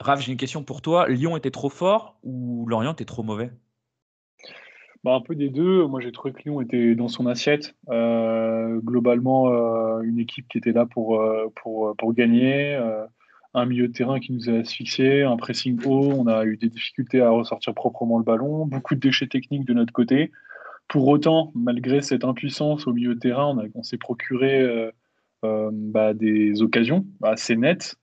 Raph, j'ai une question pour toi. Lyon était trop fort ou Lorient était trop mauvais? Bah, un peu des deux. Moi, j'ai trouvé que Lyon était dans son assiette. Euh, globalement, euh, une équipe qui était là pour, euh, pour, pour gagner. un milieu de terrain qui nous a asphyxiés, un pressing haut. On a eu des difficultés à ressortir proprement le ballon. Beaucoup de déchets techniques de notre côté. Pour autant, malgré cette impuissance au milieu de terrain, on, s'est procuré bah, des occasions assez nettes.